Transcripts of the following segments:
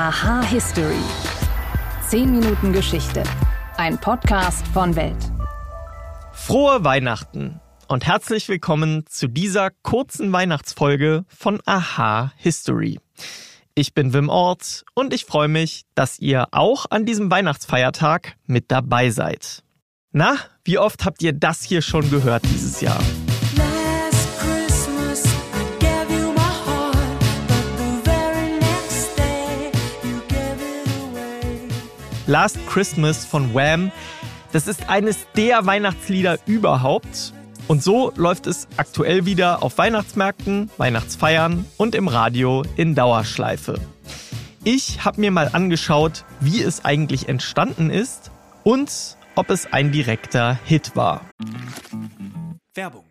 Aha History. 10 Minuten Geschichte. Ein Podcast von Welt. Frohe Weihnachten und herzlich willkommen zu dieser kurzen Weihnachtsfolge von Aha History. Ich bin Wim Ort und ich freue mich, dass ihr auch an diesem Weihnachtsfeiertag mit dabei seid. Na, wie oft habt ihr das hier schon gehört dieses Jahr? Last Christmas von Wham. Das ist eines der Weihnachtslieder überhaupt. Und so läuft es aktuell wieder auf Weihnachtsmärkten, Weihnachtsfeiern und im Radio in Dauerschleife. Ich habe mir mal angeschaut, wie es eigentlich entstanden ist und ob es ein direkter Hit war. Werbung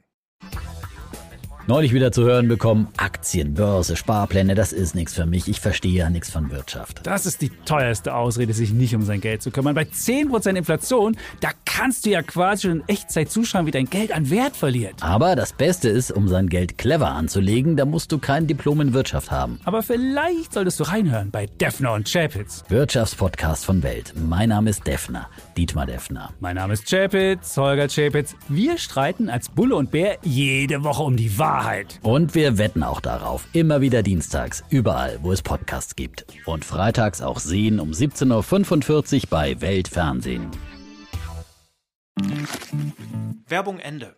Neulich wieder zu hören bekommen, Aktien, Börse, Sparpläne, das ist nichts für mich. Ich verstehe ja nichts von Wirtschaft. Das ist die teuerste Ausrede, sich nicht um sein Geld zu kümmern. Bei 10% Inflation, da kannst du ja quasi schon in Echtzeit zuschauen, wie dein Geld an Wert verliert. Aber das Beste ist, um sein Geld clever anzulegen, da musst du kein Diplom in Wirtschaft haben. Aber vielleicht solltest du reinhören bei Defner und Chapitz. Wirtschaftspodcast von Welt. Mein Name ist Defner, Dietmar Defner. Mein Name ist Chapitz, Holger Chapitz. Wir streiten als Bulle und Bär jede Woche um die Wahrheit. Wahrheit. Und wir wetten auch darauf. Immer wieder dienstags, überall, wo es Podcasts gibt. Und freitags auch sehen um 17.45 Uhr bei Weltfernsehen. Werbung Ende.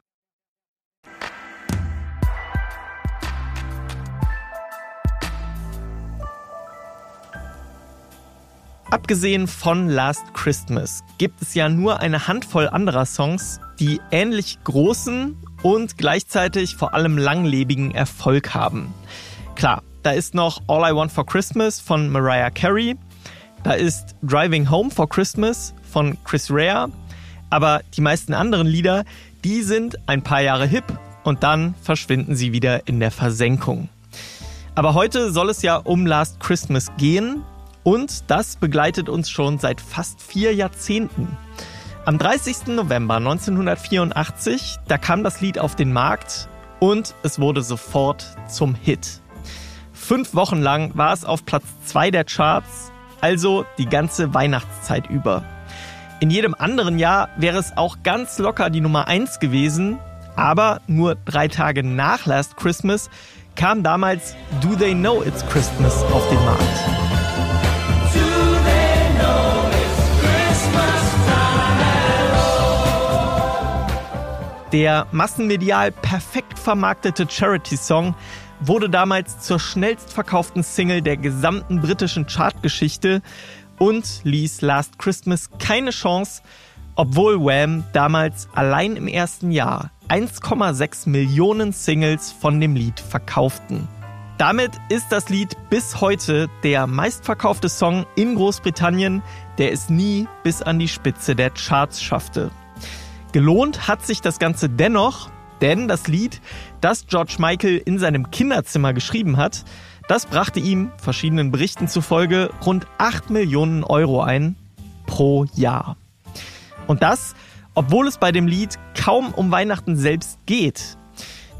Abgesehen von Last Christmas gibt es ja nur eine Handvoll anderer Songs, die ähnlich großen und gleichzeitig vor allem langlebigen Erfolg haben. Klar, da ist noch All I Want for Christmas von Mariah Carey, da ist Driving Home for Christmas von Chris Rea, aber die meisten anderen Lieder, die sind ein paar Jahre hip und dann verschwinden sie wieder in der Versenkung. Aber heute soll es ja um Last Christmas gehen und das begleitet uns schon seit fast vier Jahrzehnten. Am 30. November 1984, da kam das Lied auf den Markt und es wurde sofort zum Hit. Fünf Wochen lang war es auf Platz zwei der Charts, also die ganze Weihnachtszeit über. In jedem anderen Jahr wäre es auch ganz locker die Nummer eins gewesen, aber nur drei Tage nach Last Christmas kam damals Do They Know It's Christmas auf den Markt. Der massenmedial perfekt vermarktete Charity-Song wurde damals zur schnellstverkauften Single der gesamten britischen Chartgeschichte und ließ Last Christmas keine Chance, obwohl Wham damals allein im ersten Jahr 1,6 Millionen Singles von dem Lied verkauften. Damit ist das Lied bis heute der meistverkaufte Song in Großbritannien, der es nie bis an die Spitze der Charts schaffte. Gelohnt hat sich das Ganze dennoch, denn das Lied, das George Michael in seinem Kinderzimmer geschrieben hat, das brachte ihm, verschiedenen Berichten zufolge, rund 8 Millionen Euro ein pro Jahr. Und das, obwohl es bei dem Lied kaum um Weihnachten selbst geht.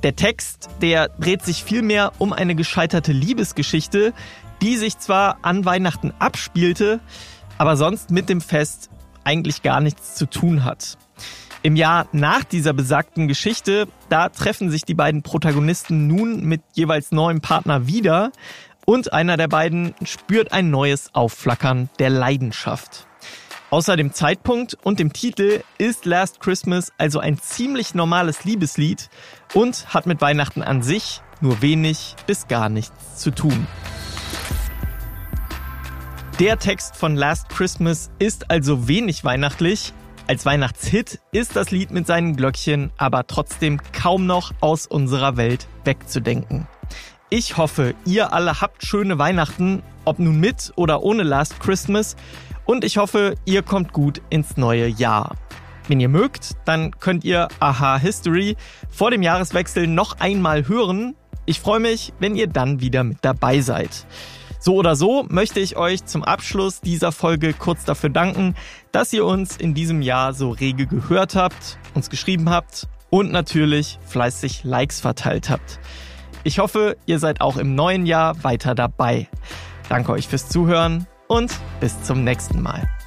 Der Text, der dreht sich vielmehr um eine gescheiterte Liebesgeschichte, die sich zwar an Weihnachten abspielte, aber sonst mit dem Fest eigentlich gar nichts zu tun hat. Im Jahr nach dieser besagten Geschichte, da treffen sich die beiden Protagonisten nun mit jeweils neuem Partner wieder und einer der beiden spürt ein neues Aufflackern der Leidenschaft. Außer dem Zeitpunkt und dem Titel ist Last Christmas also ein ziemlich normales Liebeslied und hat mit Weihnachten an sich nur wenig bis gar nichts zu tun. Der Text von Last Christmas ist also wenig weihnachtlich, als Weihnachtshit ist das Lied mit seinen Glöckchen aber trotzdem kaum noch aus unserer Welt wegzudenken. Ich hoffe, ihr alle habt schöne Weihnachten, ob nun mit oder ohne Last Christmas. Und ich hoffe, ihr kommt gut ins neue Jahr. Wenn ihr mögt, dann könnt ihr Aha History vor dem Jahreswechsel noch einmal hören. Ich freue mich, wenn ihr dann wieder mit dabei seid. So oder so möchte ich euch zum Abschluss dieser Folge kurz dafür danken, dass ihr uns in diesem Jahr so rege gehört habt, uns geschrieben habt und natürlich fleißig Likes verteilt habt. Ich hoffe, ihr seid auch im neuen Jahr weiter dabei. Danke euch fürs Zuhören und bis zum nächsten Mal.